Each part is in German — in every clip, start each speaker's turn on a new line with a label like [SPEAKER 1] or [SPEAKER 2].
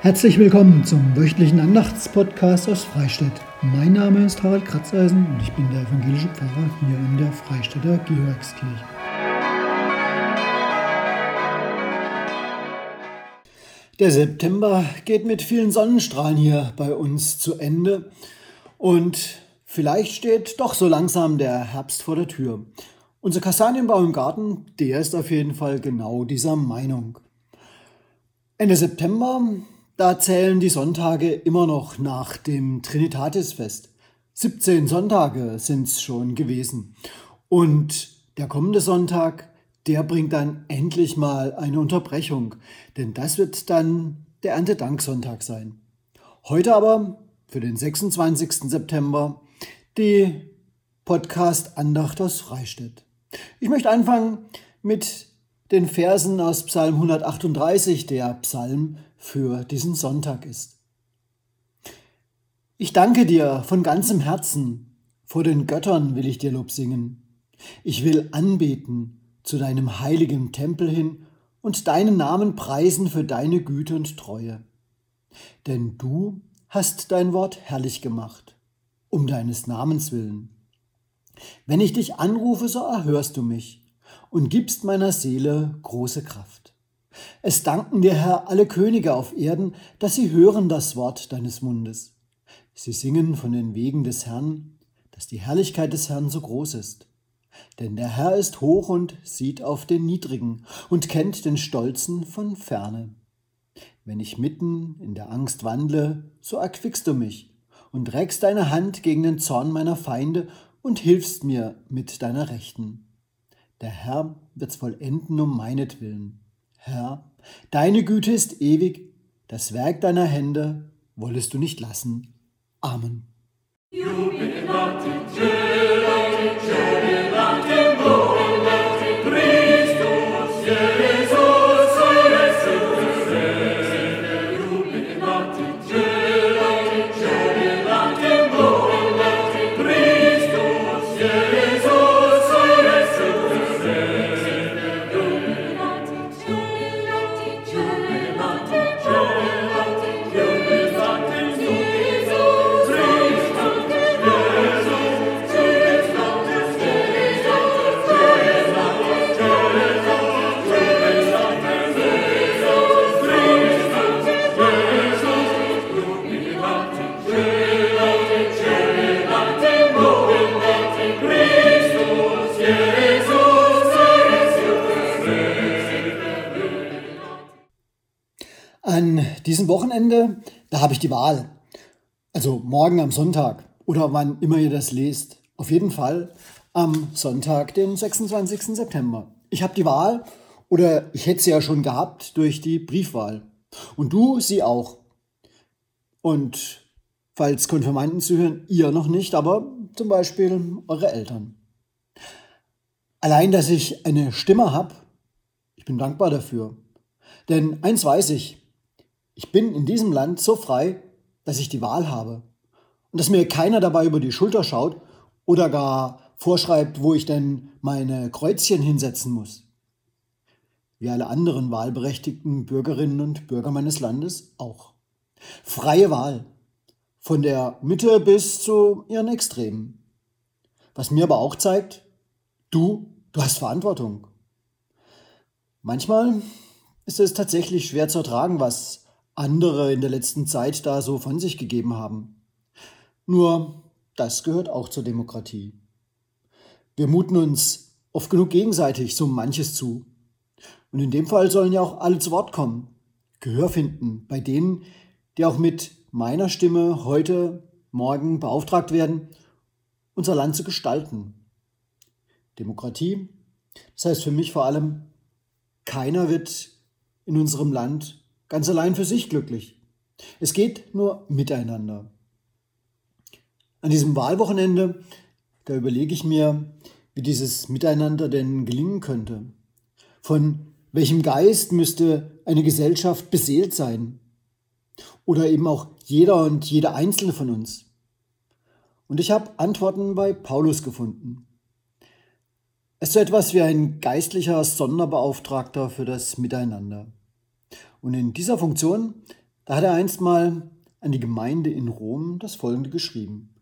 [SPEAKER 1] Herzlich willkommen zum wöchentlichen Andachtspodcast aus Freistadt. Mein Name ist Harald Kratzeisen und ich bin der evangelische Pfarrer hier in der Freistädter Georgskirche. Der September geht mit vielen Sonnenstrahlen hier bei uns zu Ende und vielleicht steht doch so langsam der Herbst vor der Tür. Unser Kastanienbaum im Garten, der ist auf jeden Fall genau dieser Meinung. Ende September da zählen die Sonntage immer noch nach dem Trinitatisfest. 17 Sonntage sind es schon gewesen. Und der kommende Sonntag, der bringt dann endlich mal eine Unterbrechung, denn das wird dann der Erntedanksonntag sein. Heute aber, für den 26. September, die Podcast-Andacht aus Freistädt. Ich möchte anfangen mit den Versen aus Psalm 138, der Psalm für diesen Sonntag ist. Ich danke dir von ganzem Herzen, vor den Göttern will ich dir Lob singen. Ich will anbeten zu deinem heiligen Tempel hin und deinen Namen preisen für deine Güte und Treue. Denn du hast dein Wort herrlich gemacht, um deines Namens willen. Wenn ich dich anrufe, so erhörst du mich und gibst meiner Seele große Kraft. Es danken dir, Herr, alle Könige auf Erden, dass sie hören das Wort deines Mundes. Sie singen von den Wegen des Herrn, dass die Herrlichkeit des Herrn so groß ist. Denn der Herr ist hoch und sieht auf den Niedrigen und kennt den Stolzen von ferne. Wenn ich mitten in der Angst wandle, so erquickst du mich und reckst deine Hand gegen den Zorn meiner Feinde und hilfst mir mit deiner Rechten. Der Herr wird's vollenden um meinetwillen. Herr, deine Güte ist ewig, das Werk deiner Hände wollest du nicht lassen. Amen. An Wochenende, da habe ich die Wahl. Also morgen am Sonntag oder wann immer ihr das lest. Auf jeden Fall am Sonntag, den 26. September. Ich habe die Wahl oder ich hätte sie ja schon gehabt durch die Briefwahl. Und du sie auch. Und falls Konfirmanden zuhören, ihr noch nicht, aber zum Beispiel eure Eltern. Allein, dass ich eine Stimme habe, ich bin dankbar dafür. Denn eins weiß ich, ich bin in diesem Land so frei, dass ich die Wahl habe und dass mir keiner dabei über die Schulter schaut oder gar vorschreibt, wo ich denn meine Kreuzchen hinsetzen muss. Wie alle anderen wahlberechtigten Bürgerinnen und Bürger meines Landes auch. Freie Wahl. Von der Mitte bis zu ihren Extremen. Was mir aber auch zeigt, du, du hast Verantwortung. Manchmal ist es tatsächlich schwer zu ertragen, was andere in der letzten Zeit da so von sich gegeben haben. Nur das gehört auch zur Demokratie. Wir muten uns oft genug gegenseitig so manches zu. Und in dem Fall sollen ja auch alle zu Wort kommen, Gehör finden bei denen, die auch mit meiner Stimme heute, morgen beauftragt werden, unser Land zu gestalten. Demokratie, das heißt für mich vor allem, keiner wird in unserem Land ganz allein für sich glücklich. Es geht nur miteinander. An diesem Wahlwochenende, da überlege ich mir, wie dieses Miteinander denn gelingen könnte. Von welchem Geist müsste eine Gesellschaft beseelt sein? Oder eben auch jeder und jede einzelne von uns. Und ich habe Antworten bei Paulus gefunden. Es ist so etwas wie ein geistlicher Sonderbeauftragter für das Miteinander. Und in dieser Funktion, Da hat er einst mal an die Gemeinde in Rom das folgende geschrieben.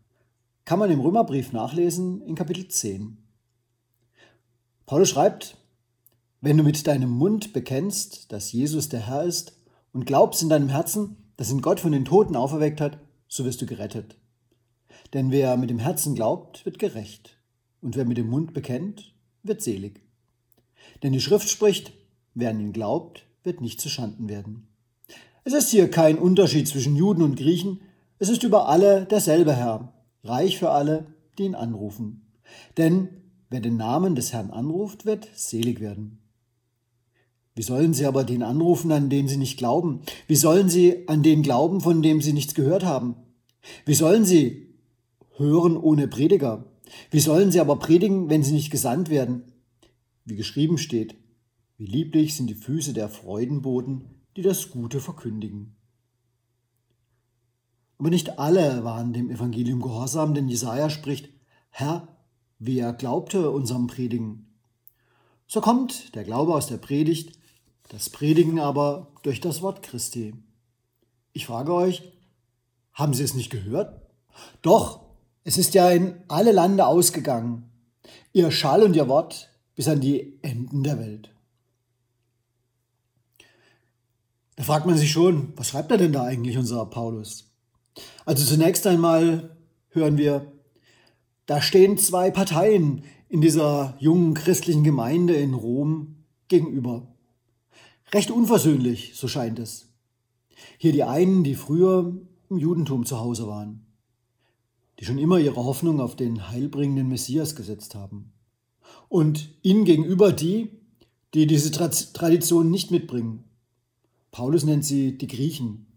[SPEAKER 1] Kann man im Römerbrief nachlesen in Kapitel 10. Paulus schreibt, wenn du mit deinem Mund bekennst, dass Jesus der Herr ist und glaubst in deinem Herzen, dass ihn Gott von den Toten auferweckt hat, so wirst du gerettet. Denn wer mit dem Herzen glaubt, wird gerecht. Und wer mit dem Mund bekennt, wird selig. Denn die Schrift spricht, wer an ihn glaubt, wird nicht zu Schanden werden. Es ist hier kein Unterschied zwischen Juden und Griechen, es ist über alle derselbe Herr, reich für alle, die ihn anrufen. Denn wer den Namen des Herrn anruft, wird selig werden. Wie sollen sie aber den anrufen, an den sie nicht glauben? Wie sollen sie an den glauben, von dem sie nichts gehört haben? Wie sollen sie hören ohne Prediger? Wie sollen sie aber predigen, wenn sie nicht gesandt werden? Wie geschrieben steht, wie lieblich sind die Füße der Freudenboten, die das Gute verkündigen. Aber nicht alle waren dem Evangelium gehorsam, denn Jesaja spricht: Herr, wer glaubte unserem Predigen? So kommt der Glaube aus der Predigt, das Predigen aber durch das Wort Christi. Ich frage euch, haben Sie es nicht gehört? Doch, es ist ja in alle Lande ausgegangen, ihr Schall und ihr Wort bis an die Enden der Welt. Da fragt man sich schon, was schreibt er denn da eigentlich, unser Paulus? Also zunächst einmal hören wir, da stehen zwei Parteien in dieser jungen christlichen Gemeinde in Rom gegenüber. Recht unversöhnlich, so scheint es. Hier die einen, die früher im Judentum zu Hause waren die schon immer ihre Hoffnung auf den heilbringenden Messias gesetzt haben. Und ihnen gegenüber die, die diese Tradition nicht mitbringen. Paulus nennt sie die Griechen.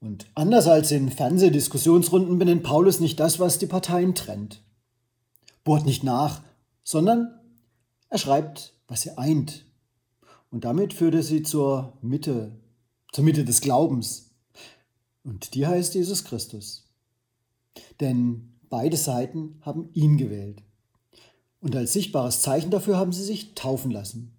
[SPEAKER 1] Und anders als in Fernsehdiskussionsrunden benennt Paulus nicht das, was die Parteien trennt. Bohrt nicht nach, sondern er schreibt, was sie eint. Und damit führt er sie zur Mitte, zur Mitte des Glaubens, und die heißt Jesus Christus. Denn beide Seiten haben ihn gewählt. Und als sichtbares Zeichen dafür haben sie sich taufen lassen.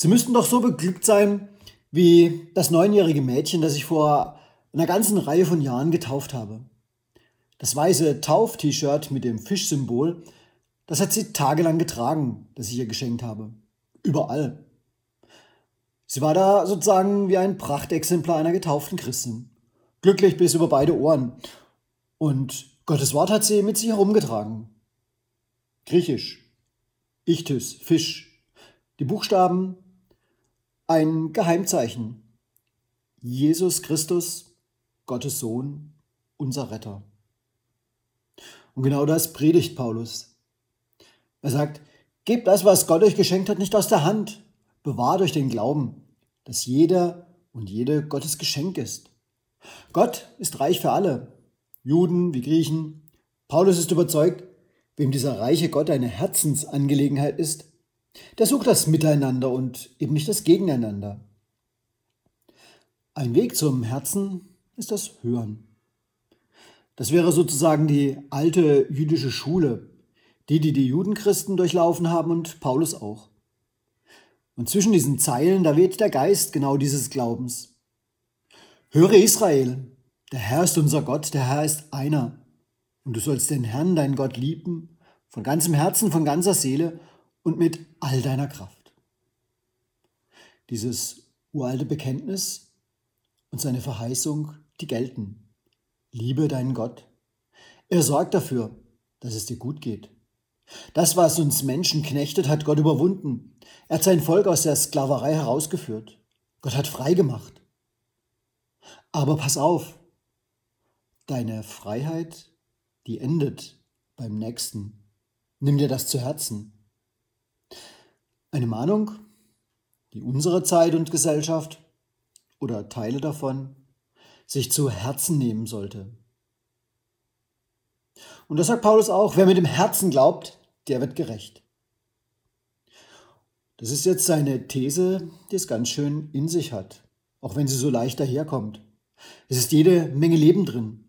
[SPEAKER 1] Sie müssten doch so beglückt sein wie das neunjährige Mädchen, das ich vor einer ganzen Reihe von Jahren getauft habe. Das weiße Tauf-T-Shirt mit dem Fischsymbol, das hat sie tagelang getragen, das ich ihr geschenkt habe. Überall. Sie war da sozusagen wie ein Prachtexemplar einer getauften Christin. Glücklich bis über beide Ohren. Und Gottes Wort hat sie mit sich herumgetragen. Griechisch. Ichthys, Fisch. Die Buchstaben, ein Geheimzeichen. Jesus Christus, Gottes Sohn, unser Retter. Und genau das predigt Paulus. Er sagt, gebt das, was Gott euch geschenkt hat, nicht aus der Hand, Bewahr durch den Glauben, dass jeder und jede Gottes Geschenk ist. Gott ist reich für alle, Juden wie Griechen. Paulus ist überzeugt, wem dieser reiche Gott eine Herzensangelegenheit ist, der sucht das Miteinander und eben nicht das Gegeneinander. Ein Weg zum Herzen ist das Hören. Das wäre sozusagen die alte jüdische Schule, die, die die Judenchristen durchlaufen haben und Paulus auch. Und zwischen diesen Zeilen, da weht der Geist genau dieses Glaubens. Höre Israel, der Herr ist unser Gott, der Herr ist einer. Und du sollst den Herrn, deinen Gott, lieben, von ganzem Herzen, von ganzer Seele und mit all deiner Kraft. Dieses uralte Bekenntnis und seine Verheißung, die gelten. Liebe deinen Gott. Er sorgt dafür, dass es dir gut geht. Das, was uns Menschen knechtet, hat Gott überwunden. Er hat sein Volk aus der Sklaverei herausgeführt. Gott hat frei gemacht. Aber pass auf, deine Freiheit, die endet beim Nächsten. Nimm dir das zu Herzen. Eine Mahnung, die unsere Zeit und Gesellschaft oder Teile davon sich zu Herzen nehmen sollte. Und das sagt Paulus auch, wer mit dem Herzen glaubt, der wird gerecht. Das ist jetzt seine These, die es ganz schön in sich hat, auch wenn sie so leicht daherkommt. Es ist jede Menge Leben drin.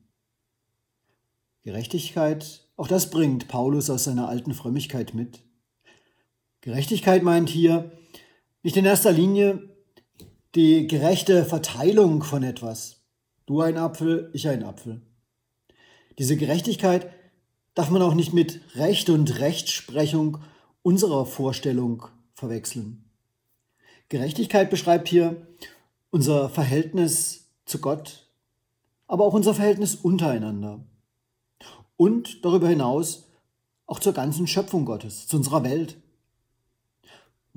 [SPEAKER 1] Gerechtigkeit, auch das bringt Paulus aus seiner alten Frömmigkeit mit. Gerechtigkeit meint hier nicht in erster Linie die gerechte Verteilung von etwas. Du ein Apfel, ich ein Apfel. Diese Gerechtigkeit darf man auch nicht mit Recht und Rechtsprechung unserer Vorstellung verwechseln. Gerechtigkeit beschreibt hier unser Verhältnis zu Gott, aber auch unser Verhältnis untereinander. Und darüber hinaus auch zur ganzen Schöpfung Gottes, zu unserer Welt.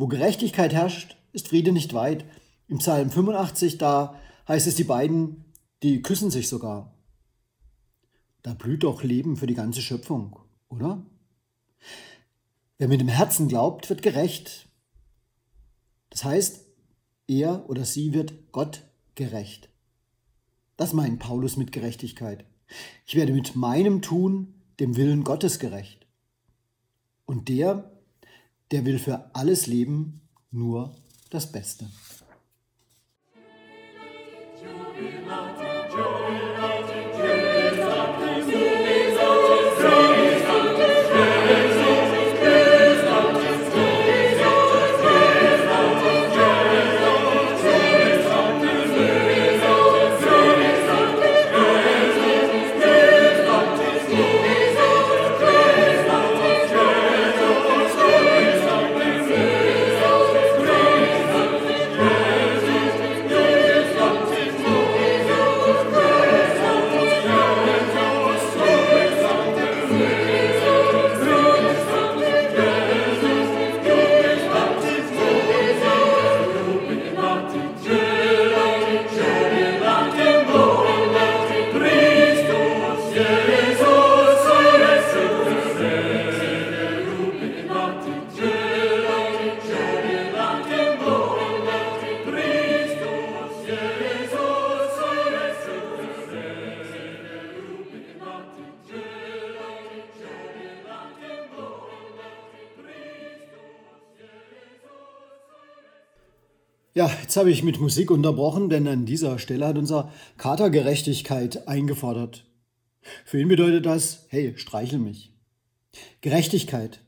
[SPEAKER 1] Wo Gerechtigkeit herrscht, ist Friede nicht weit. Im Psalm 85, da heißt es, die beiden, die küssen sich sogar. Da blüht doch Leben für die ganze Schöpfung, oder? Wer mit dem Herzen glaubt, wird gerecht. Das heißt, er oder sie wird Gott gerecht. Das meint Paulus mit Gerechtigkeit. Ich werde mit meinem Tun dem Willen Gottes gerecht. Und der, der will für alles Leben nur das Beste. Ja, jetzt habe ich mit Musik unterbrochen, denn an dieser Stelle hat unser Kater Gerechtigkeit eingefordert. Für ihn bedeutet das, hey, streichel mich. Gerechtigkeit.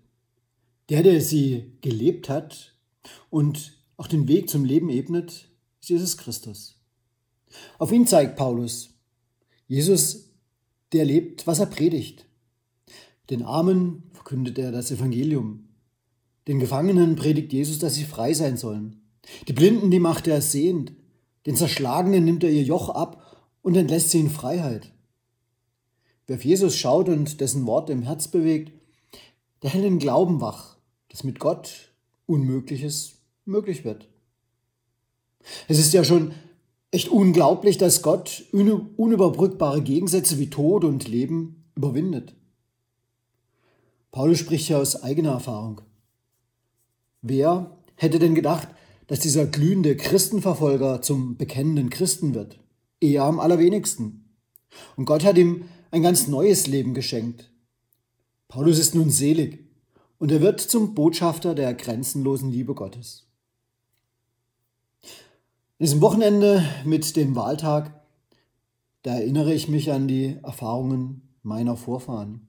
[SPEAKER 1] Der, der sie gelebt hat und auch den Weg zum Leben ebnet, ist Jesus Christus. Auf ihn zeigt Paulus. Jesus, der lebt, was er predigt. Den Armen verkündet er das Evangelium. Den Gefangenen predigt Jesus, dass sie frei sein sollen. Die Blinden, die macht er sehend. Den Zerschlagenen nimmt er ihr Joch ab und entlässt sie in Freiheit. Wer auf Jesus schaut und dessen Wort im Herz bewegt, der hält den Glauben wach, dass mit Gott Unmögliches möglich wird. Es ist ja schon echt unglaublich, dass Gott unüberbrückbare Gegensätze wie Tod und Leben überwindet. Paulus spricht ja aus eigener Erfahrung. Wer hätte denn gedacht, dass dieser glühende Christenverfolger zum bekennenden Christen wird. Er am allerwenigsten. Und Gott hat ihm ein ganz neues Leben geschenkt. Paulus ist nun selig und er wird zum Botschafter der grenzenlosen Liebe Gottes. In diesem Wochenende mit dem Wahltag, da erinnere ich mich an die Erfahrungen meiner Vorfahren.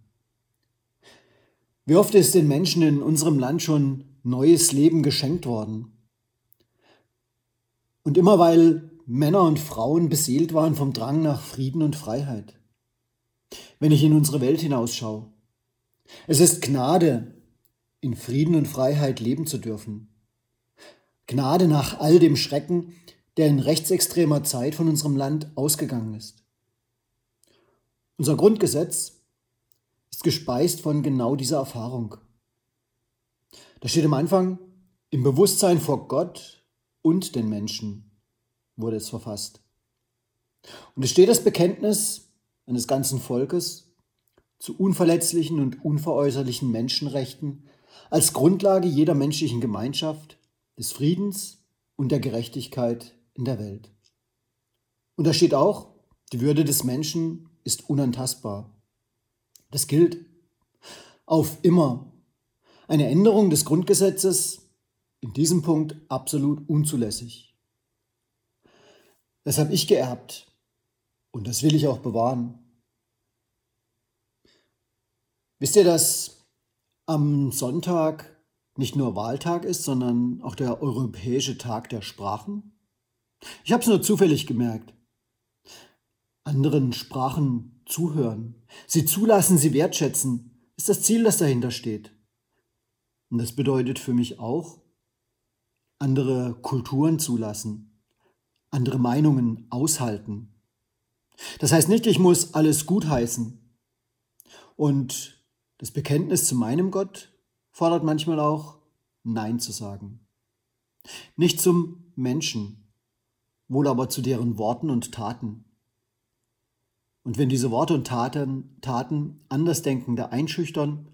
[SPEAKER 1] Wie oft ist den Menschen in unserem Land schon neues Leben geschenkt worden? Und immer weil Männer und Frauen beseelt waren vom Drang nach Frieden und Freiheit. Wenn ich in unsere Welt hinausschaue. Es ist Gnade, in Frieden und Freiheit leben zu dürfen. Gnade nach all dem Schrecken, der in rechtsextremer Zeit von unserem Land ausgegangen ist. Unser Grundgesetz ist gespeist von genau dieser Erfahrung. Da steht am Anfang, im Bewusstsein vor Gott und den Menschen wurde es verfasst. Und es steht das Bekenntnis eines ganzen Volkes zu unverletzlichen und unveräußerlichen Menschenrechten als Grundlage jeder menschlichen Gemeinschaft, des Friedens und der Gerechtigkeit in der Welt. Und da steht auch, die Würde des Menschen ist unantastbar. Das gilt auf immer. Eine Änderung des Grundgesetzes in diesem Punkt absolut unzulässig. Das habe ich geerbt und das will ich auch bewahren. Wisst ihr, dass am Sonntag nicht nur Wahltag ist, sondern auch der Europäische Tag der Sprachen? Ich habe es nur zufällig gemerkt. Anderen Sprachen zuhören, sie zulassen, sie wertschätzen, ist das Ziel, das dahinter steht. Und das bedeutet für mich auch, andere Kulturen zulassen, andere Meinungen aushalten. Das heißt nicht, ich muss alles gutheißen. Und das Bekenntnis zu meinem Gott fordert manchmal auch, Nein zu sagen. Nicht zum Menschen, wohl aber zu deren Worten und Taten. Und wenn diese Worte und Taten, Taten Andersdenkende einschüchtern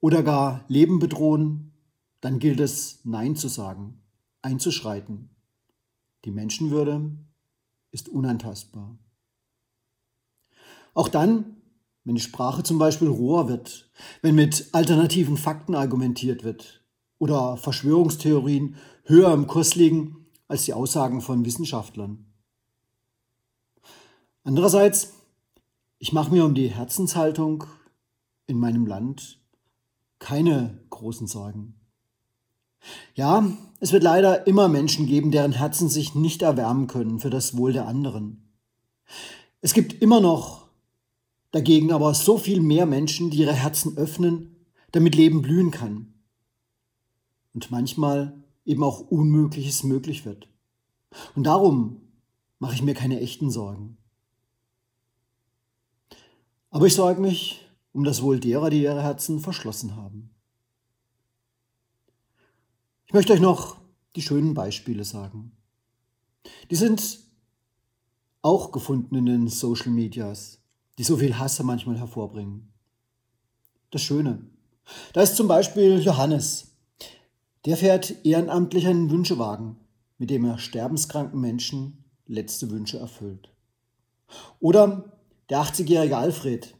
[SPEAKER 1] oder gar Leben bedrohen, dann gilt es, Nein zu sagen, einzuschreiten. Die Menschenwürde ist unantastbar. Auch dann, wenn die Sprache zum Beispiel roher wird, wenn mit alternativen Fakten argumentiert wird oder Verschwörungstheorien höher im Kurs liegen als die Aussagen von Wissenschaftlern. Andererseits, ich mache mir um die Herzenshaltung in meinem Land keine großen Sorgen. Ja, es wird leider immer Menschen geben, deren Herzen sich nicht erwärmen können für das Wohl der anderen. Es gibt immer noch dagegen aber so viel mehr Menschen, die ihre Herzen öffnen, damit Leben blühen kann. Und manchmal eben auch Unmögliches möglich wird. Und darum mache ich mir keine echten Sorgen. Aber ich sorge mich um das Wohl derer, die ihre Herzen verschlossen haben. Ich möchte euch noch die schönen Beispiele sagen. Die sind auch gefunden in den Social Medias, die so viel Hasse manchmal hervorbringen. Das Schöne. Da ist zum Beispiel Johannes. Der fährt ehrenamtlich einen Wünschewagen, mit dem er sterbenskranken Menschen letzte Wünsche erfüllt. Oder der 80-jährige Alfred.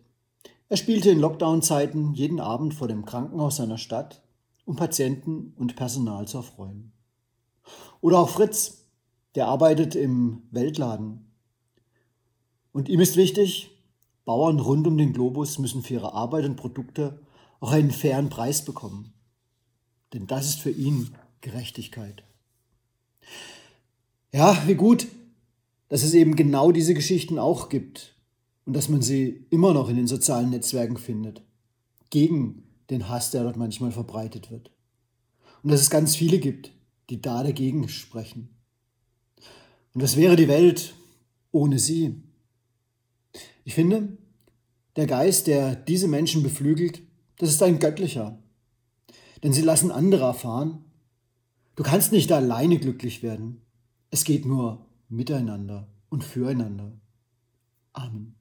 [SPEAKER 1] Er spielte in Lockdown-Zeiten jeden Abend vor dem Krankenhaus seiner Stadt um Patienten und Personal zu erfreuen. Oder auch Fritz, der arbeitet im Weltladen. Und ihm ist wichtig, Bauern rund um den Globus müssen für ihre Arbeit und Produkte auch einen fairen Preis bekommen. Denn das ist für ihn Gerechtigkeit. Ja, wie gut, dass es eben genau diese Geschichten auch gibt und dass man sie immer noch in den sozialen Netzwerken findet. Gegen den Hass, der dort manchmal verbreitet wird. Und dass es ganz viele gibt, die da dagegen sprechen. Und was wäre die Welt ohne sie? Ich finde, der Geist, der diese Menschen beflügelt, das ist ein göttlicher. Denn sie lassen andere erfahren, du kannst nicht alleine glücklich werden. Es geht nur miteinander und füreinander. Amen.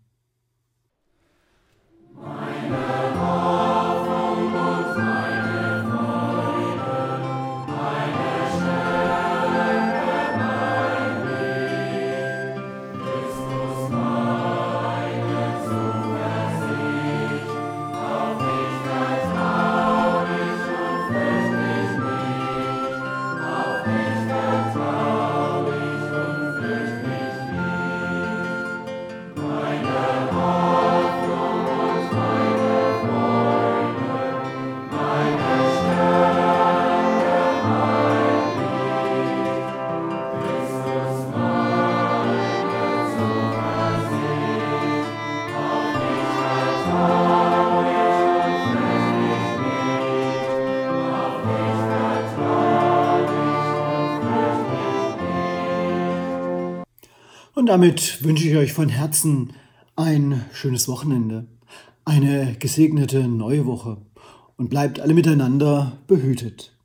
[SPEAKER 1] Damit wünsche ich euch von Herzen ein schönes Wochenende, eine gesegnete neue Woche und bleibt alle miteinander behütet.